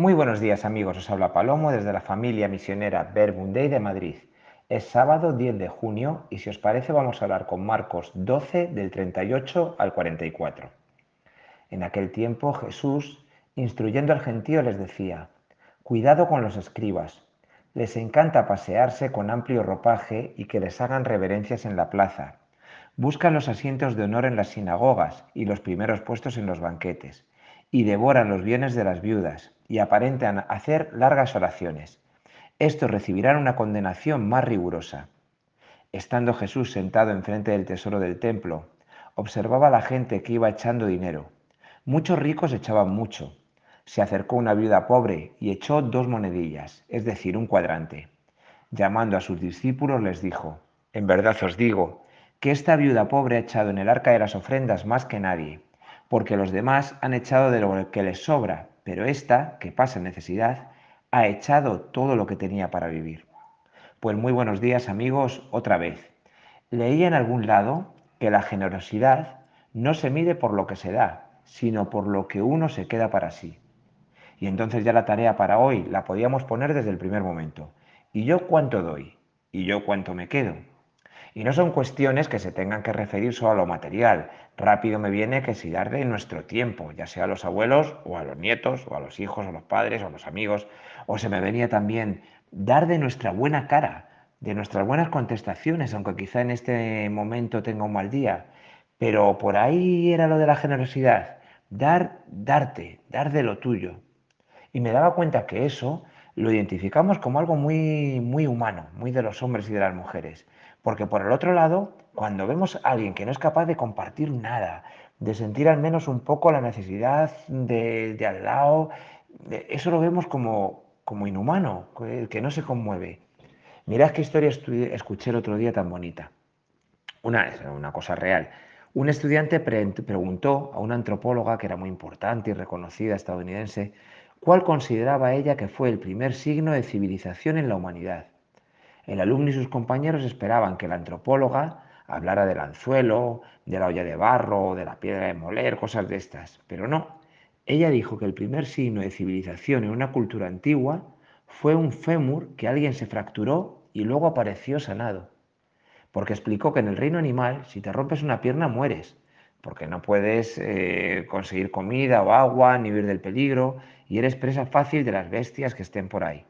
Muy buenos días amigos, os habla Palomo desde la familia misionera Verbundey de Madrid. Es sábado 10 de junio y si os parece vamos a hablar con Marcos 12 del 38 al 44. En aquel tiempo Jesús, instruyendo al gentío, les decía, Cuidado con los escribas, les encanta pasearse con amplio ropaje y que les hagan reverencias en la plaza. Buscan los asientos de honor en las sinagogas y los primeros puestos en los banquetes y devoran los bienes de las viudas y aparentan hacer largas oraciones. Estos recibirán una condenación más rigurosa. Estando Jesús sentado enfrente del tesoro del templo, observaba la gente que iba echando dinero. Muchos ricos echaban mucho. Se acercó una viuda pobre y echó dos monedillas, es decir, un cuadrante. Llamando a sus discípulos les dijo, En verdad os digo, que esta viuda pobre ha echado en el arca de las ofrendas más que nadie porque los demás han echado de lo que les sobra, pero esta, que pasa necesidad, ha echado todo lo que tenía para vivir. Pues muy buenos días amigos, otra vez. Leí en algún lado que la generosidad no se mide por lo que se da, sino por lo que uno se queda para sí. Y entonces ya la tarea para hoy la podíamos poner desde el primer momento. ¿Y yo cuánto doy? ¿Y yo cuánto me quedo? Y no son cuestiones que se tengan que referir solo a lo material. Rápido me viene que si dar de nuestro tiempo, ya sea a los abuelos o a los nietos o a los hijos o a los padres o a los amigos. O se me venía también dar de nuestra buena cara, de nuestras buenas contestaciones, aunque quizá en este momento tenga un mal día. Pero por ahí era lo de la generosidad. Dar, darte, dar de lo tuyo. Y me daba cuenta que eso lo identificamos como algo muy, muy humano, muy de los hombres y de las mujeres. Porque por el otro lado, cuando vemos a alguien que no es capaz de compartir nada, de sentir al menos un poco la necesidad de, al lado, eso lo vemos como, como inhumano, que no se conmueve. Mirad qué historia escuché el otro día tan bonita. Una, una cosa real. Un estudiante preguntó a una antropóloga que era muy importante y reconocida estadounidense cuál consideraba ella que fue el primer signo de civilización en la humanidad. El alumno y sus compañeros esperaban que la antropóloga hablara del anzuelo, de la olla de barro, de la piedra de moler, cosas de estas, pero no. Ella dijo que el primer signo de civilización en una cultura antigua fue un fémur que alguien se fracturó y luego apareció sanado. Porque explicó que en el reino animal, si te rompes una pierna, mueres, porque no puedes eh, conseguir comida o agua, ni huir del peligro, y eres presa fácil de las bestias que estén por ahí.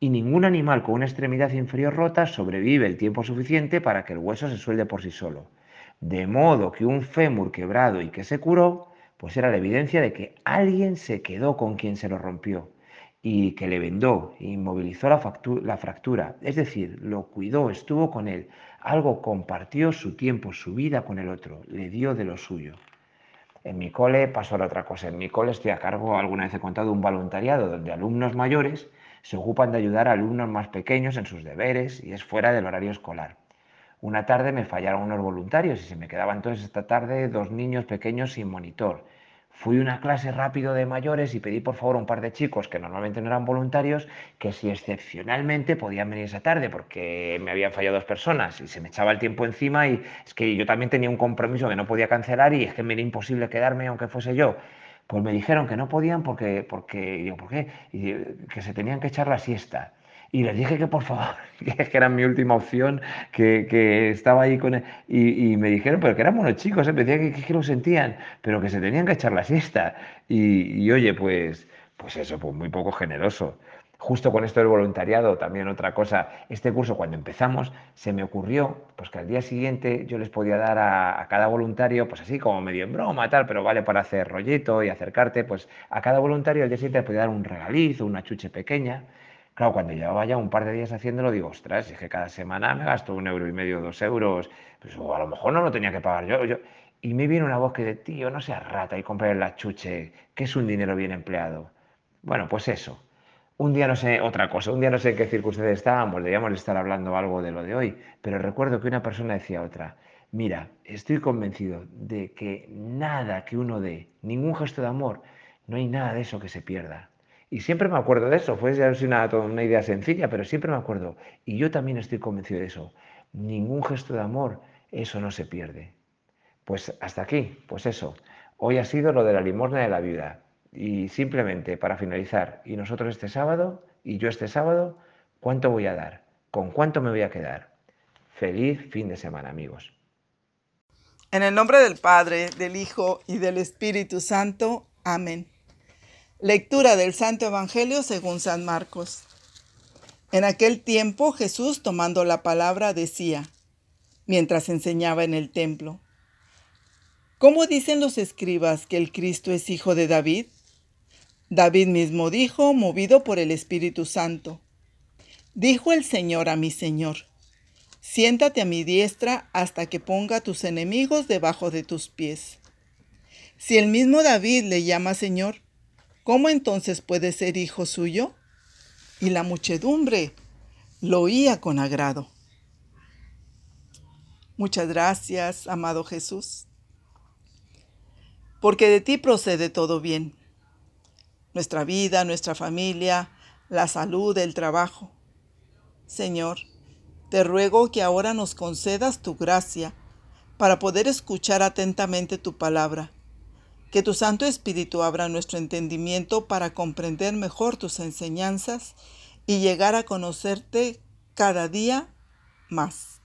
Y ningún animal con una extremidad inferior rota sobrevive el tiempo suficiente para que el hueso se suelde por sí solo. De modo que un fémur quebrado y que se curó, pues era la evidencia de que alguien se quedó con quien se lo rompió y que le vendó inmovilizó la, la, fractura, es decir, lo cuidó, estuvo con él, algo compartió su tiempo, su vida con el otro, le dio de lo suyo. En mi cole pasó la otra cosa, en mi cole estoy a cargo, alguna vez he contado, un voluntariado donde alumnos mayores se ocupan de ayudar a alumnos más pequeños en sus deberes y es fuera del horario escolar. Una tarde me fallaron unos voluntarios y se me quedaban entonces esta tarde dos niños pequeños sin monitor Fui una clase rápido de mayores y pedí por favor a un par de chicos que normalmente no eran voluntarios que si excepcionalmente podían venir esa tarde porque me habían fallado dos personas y se me echaba el tiempo encima y es que yo también tenía un compromiso que no podía cancelar y es que me era imposible quedarme aunque fuese yo. Pues me dijeron que no podían porque, porque digo, ¿por qué? Y que se tenían que echar la siesta. Y les dije que por favor, que era mi última opción, que, que estaba ahí con él. Y, y, me dijeron, pero que eran buenos chicos, ¿eh? me decían que, que, lo sentían, pero que se tenían que echar la siesta. Y, y, oye, pues, pues eso, pues muy poco generoso. Justo con esto del voluntariado, también otra cosa, este curso cuando empezamos se me ocurrió pues que al día siguiente yo les podía dar a, a, cada voluntario, pues así como medio en broma, tal, pero vale para hacer rollito y acercarte, pues a cada voluntario al día siguiente le podía dar un regalizo, una chuche pequeña. Claro, cuando llevaba ya un par de días haciéndolo, digo, ostras, es que cada semana me gasto un euro y medio, dos euros, pues o a lo mejor no lo tenía que pagar yo. Y me viene una voz que dice, tío, no seas rata y comprar la chuche, que es un dinero bien empleado. Bueno, pues eso. Un día no sé, otra cosa, un día no sé en qué circunstancias estábamos, debíamos estar hablando algo de lo de hoy, pero recuerdo que una persona decía a otra, mira, estoy convencido de que nada que uno dé, ningún gesto de amor, no hay nada de eso que se pierda. Y siempre me acuerdo de eso, fue una, una idea sencilla, pero siempre me acuerdo. Y yo también estoy convencido de eso. Ningún gesto de amor, eso no se pierde. Pues hasta aquí, pues eso. Hoy ha sido lo de la limosna de la viuda. Y simplemente para finalizar, y nosotros este sábado, y yo este sábado, ¿cuánto voy a dar? ¿Con cuánto me voy a quedar? Feliz fin de semana, amigos. En el nombre del Padre, del Hijo y del Espíritu Santo. Amén. Lectura del Santo Evangelio según San Marcos. En aquel tiempo Jesús, tomando la palabra, decía, mientras enseñaba en el templo, ¿Cómo dicen los escribas que el Cristo es hijo de David? David mismo dijo, movido por el Espíritu Santo, Dijo el Señor a mi Señor, siéntate a mi diestra hasta que ponga tus enemigos debajo de tus pies. Si el mismo David le llama Señor, ¿cómo entonces puede ser hijo suyo? Y la muchedumbre lo oía con agrado. Muchas gracias, amado Jesús, porque de ti procede todo bien, nuestra vida, nuestra familia, la salud, el trabajo. Señor, te ruego que ahora nos concedas tu gracia para poder escuchar atentamente tu palabra. Que tu Santo Espíritu abra nuestro entendimiento para comprender mejor tus enseñanzas y llegar a conocerte cada día más.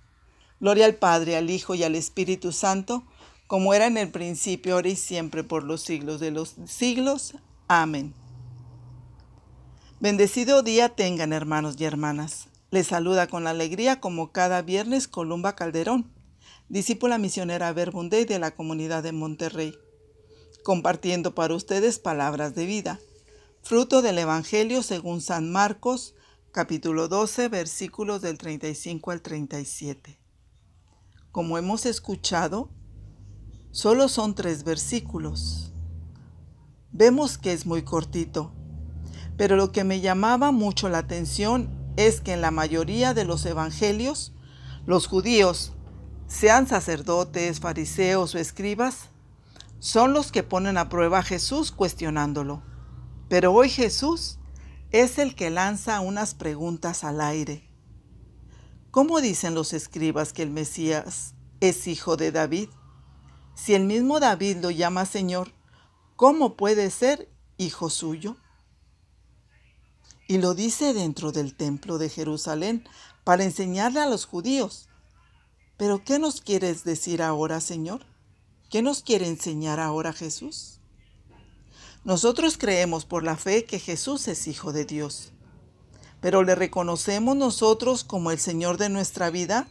Gloria al Padre, al Hijo y al Espíritu Santo, como era en el principio, ahora y siempre, por los siglos de los siglos. Amén. Bendecido día tengan, hermanos y hermanas. Les saluda con alegría como cada viernes Columba Calderón, discípula misionera Verbunday de la comunidad de Monterrey, compartiendo para ustedes palabras de vida, fruto del Evangelio según San Marcos, capítulo 12, versículos del 35 al 37. Como hemos escuchado, solo son tres versículos. Vemos que es muy cortito, pero lo que me llamaba mucho la atención es que en la mayoría de los evangelios, los judíos, sean sacerdotes, fariseos o escribas, son los que ponen a prueba a Jesús cuestionándolo. Pero hoy Jesús es el que lanza unas preguntas al aire. ¿Cómo dicen los escribas que el Mesías es hijo de David? Si el mismo David lo llama Señor, ¿cómo puede ser hijo suyo? y lo dice dentro del templo de Jerusalén para enseñarle a los judíos. Pero ¿qué nos quieres decir ahora, Señor? ¿Qué nos quiere enseñar ahora Jesús? Nosotros creemos por la fe que Jesús es Hijo de Dios, pero ¿le reconocemos nosotros como el Señor de nuestra vida?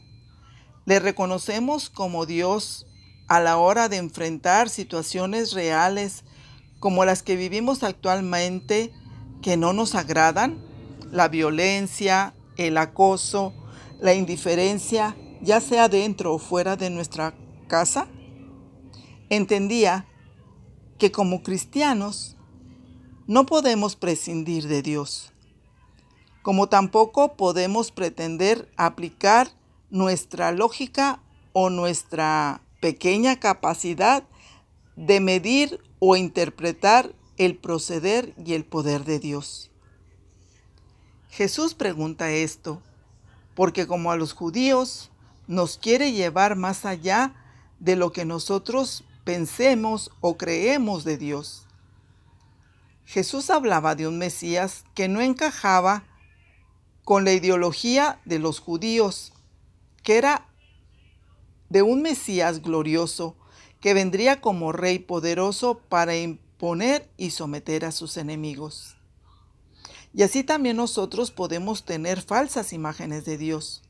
¿Le reconocemos como Dios a la hora de enfrentar situaciones reales como las que vivimos actualmente que no nos agradan, la violencia, el acoso, la indiferencia, ya sea dentro o fuera de nuestra casa, entendía que como cristianos no podemos prescindir de Dios, como tampoco podemos pretender aplicar nuestra lógica o nuestra pequeña capacidad de medir o interpretar el proceder y el poder de Dios. Jesús pregunta esto porque como a los judíos nos quiere llevar más allá de lo que nosotros pensemos o creemos de Dios. Jesús hablaba de un Mesías que no encajaba con la ideología de los judíos, que era de un Mesías glorioso que vendría como rey poderoso para poner y someter a sus enemigos. Y así también nosotros podemos tener falsas imágenes de Dios.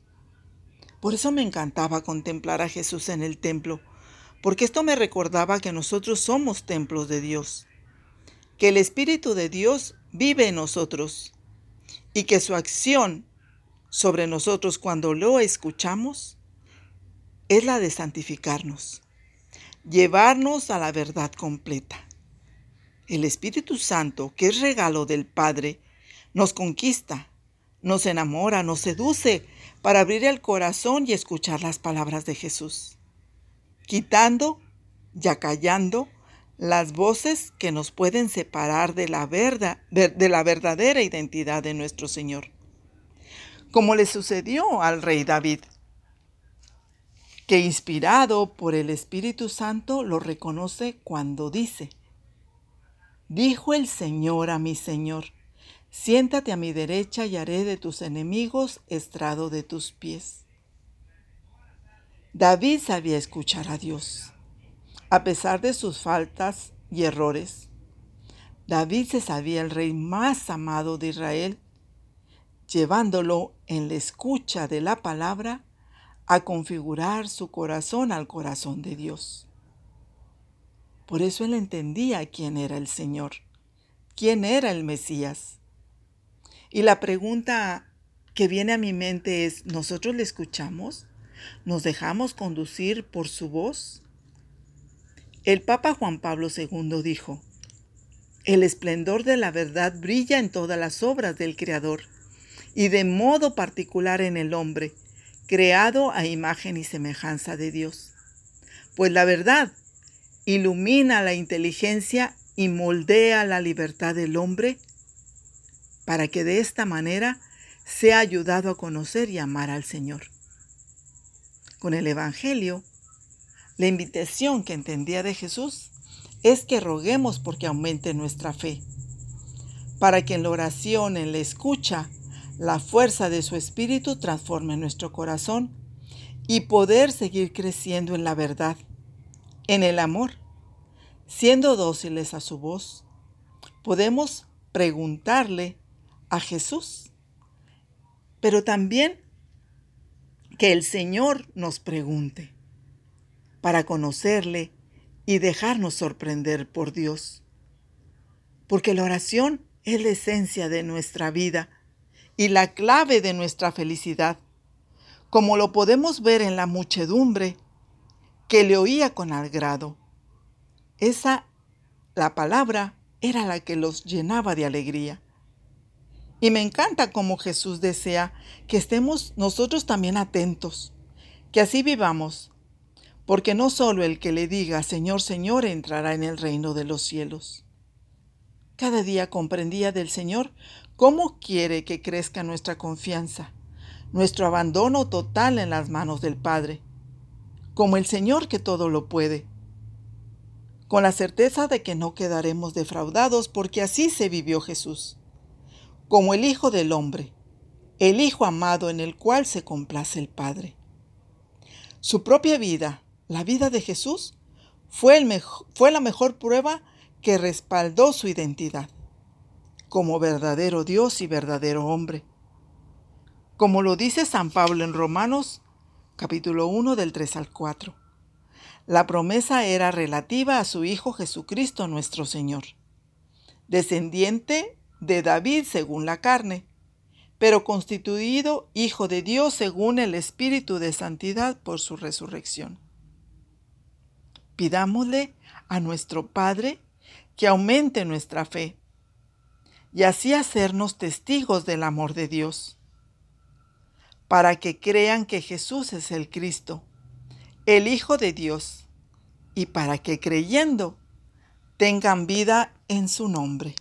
Por eso me encantaba contemplar a Jesús en el templo, porque esto me recordaba que nosotros somos templos de Dios, que el Espíritu de Dios vive en nosotros y que su acción sobre nosotros cuando lo escuchamos es la de santificarnos, llevarnos a la verdad completa. El Espíritu Santo, que es regalo del Padre, nos conquista, nos enamora, nos seduce para abrir el corazón y escuchar las palabras de Jesús, quitando y acallando las voces que nos pueden separar de la, verdad, de la verdadera identidad de nuestro Señor, como le sucedió al rey David, que inspirado por el Espíritu Santo lo reconoce cuando dice, Dijo el Señor a mi Señor, siéntate a mi derecha y haré de tus enemigos estrado de tus pies. David sabía escuchar a Dios, a pesar de sus faltas y errores. David se sabía el rey más amado de Israel, llevándolo en la escucha de la palabra a configurar su corazón al corazón de Dios. Por eso él entendía quién era el Señor, quién era el Mesías. Y la pregunta que viene a mi mente es, ¿nosotros le escuchamos? ¿Nos dejamos conducir por su voz? El Papa Juan Pablo II dijo, el esplendor de la verdad brilla en todas las obras del Creador y de modo particular en el hombre, creado a imagen y semejanza de Dios. Pues la verdad ilumina la inteligencia y moldea la libertad del hombre para que de esta manera sea ayudado a conocer y amar al Señor. Con el Evangelio, la invitación que entendía de Jesús es que roguemos porque aumente nuestra fe, para que en la oración, en la escucha, la fuerza de su Espíritu transforme nuestro corazón y poder seguir creciendo en la verdad en el amor, siendo dóciles a su voz, podemos preguntarle a Jesús, pero también que el Señor nos pregunte para conocerle y dejarnos sorprender por Dios. Porque la oración es la esencia de nuestra vida y la clave de nuestra felicidad, como lo podemos ver en la muchedumbre que le oía con agrado. Esa, la palabra, era la que los llenaba de alegría. Y me encanta como Jesús desea que estemos nosotros también atentos, que así vivamos, porque no solo el que le diga Señor, Señor entrará en el reino de los cielos. Cada día comprendía del Señor cómo quiere que crezca nuestra confianza, nuestro abandono total en las manos del Padre como el Señor que todo lo puede, con la certeza de que no quedaremos defraudados porque así se vivió Jesús, como el Hijo del Hombre, el Hijo amado en el cual se complace el Padre. Su propia vida, la vida de Jesús, fue, la mejor prueba que respaldó su identidad como verdadero Dios y verdadero hombre. Como lo dice San Pablo en Romanos capítulo 1 del 3 al 4. La promesa era relativa a su Hijo Jesucristo nuestro Señor, descendiente de David según la carne, pero constituido Hijo de Dios según el Espíritu de Santidad por su resurrección. Pidámosle a nuestro Padre que aumente nuestra fe y así hacernos testigos del amor de Dios para que crean que Jesús es el Cristo, el Hijo de Dios, y para que creyendo tengan vida en su nombre.